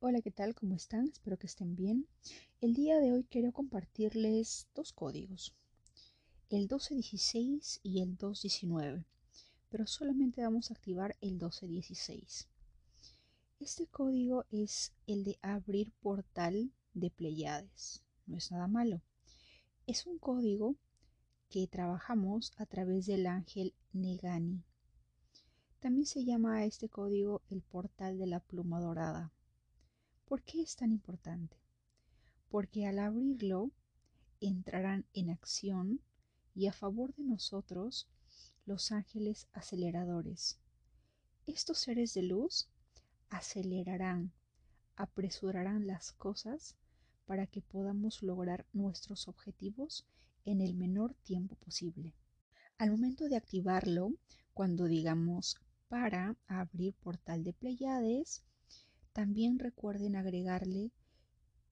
Hola, ¿qué tal? ¿Cómo están? Espero que estén bien. El día de hoy quiero compartirles dos códigos, el 1216 y el 219, pero solamente vamos a activar el 1216. Este código es el de abrir portal de Pleiades. No es nada malo. Es un código que trabajamos a través del ángel Negani. También se llama a este código el portal de la pluma dorada. ¿Por qué es tan importante? Porque al abrirlo entrarán en acción y a favor de nosotros los ángeles aceleradores. Estos seres de luz acelerarán, apresurarán las cosas para que podamos lograr nuestros objetivos en el menor tiempo posible. Al momento de activarlo, cuando digamos para abrir portal de Pleiades, también recuerden agregarle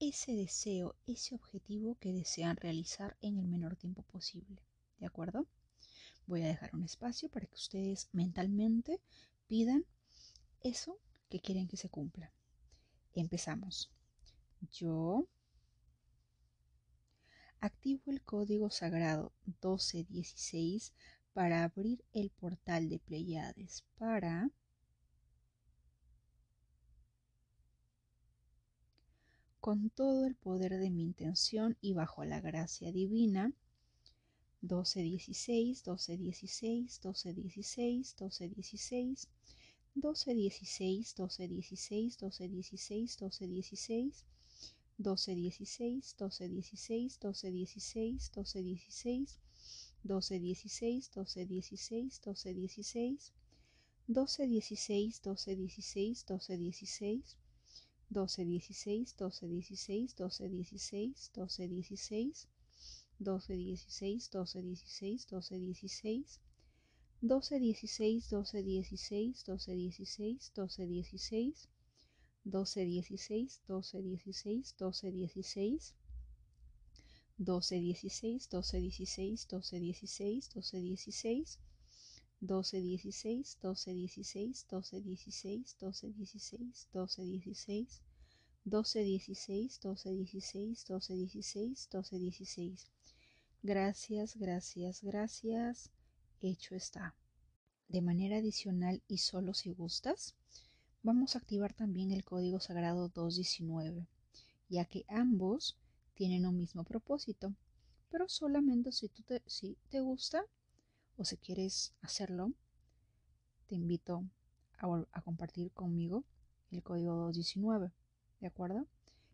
ese deseo, ese objetivo que desean realizar en el menor tiempo posible. ¿De acuerdo? Voy a dejar un espacio para que ustedes mentalmente pidan eso que quieren que se cumpla. Empezamos. Yo activo el código sagrado 1216 para abrir el portal de Pleiades para con todo el poder de mi intención y bajo la gracia divina 1216 1216 1216 1216 1216 1216 1216 1216 1216 1216 1216 1216 1216 1216 1216 1216 1216 1216 1216 1216 1216 1216 1216 1216 1216 1216 1216 1216 1216 1216 1216 1216 1216 1216 1216 1216 1216 1216 1216 1216 1216 1216 1216 1216 1216 Gracias, gracias, gracias. Hecho está. De manera adicional y solo si gustas, vamos a activar también el código sagrado 219, ya que ambos tienen un mismo propósito, pero solamente si, tú te, si te gusta o si quieres hacerlo, te invito a, a compartir conmigo el código 219. ¿De acuerdo?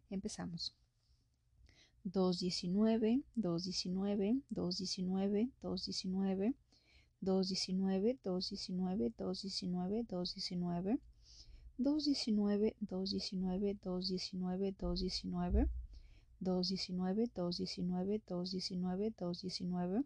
Empezamos. 219, 219, 219, 219, 219, 219, 219, 219, 219, 219, 219, 219, 219, 219, 219, 219,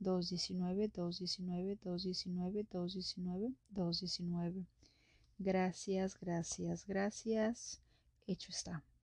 219, 219, 219, 219, 219. Gracias, gracias, gracias. Hecho está.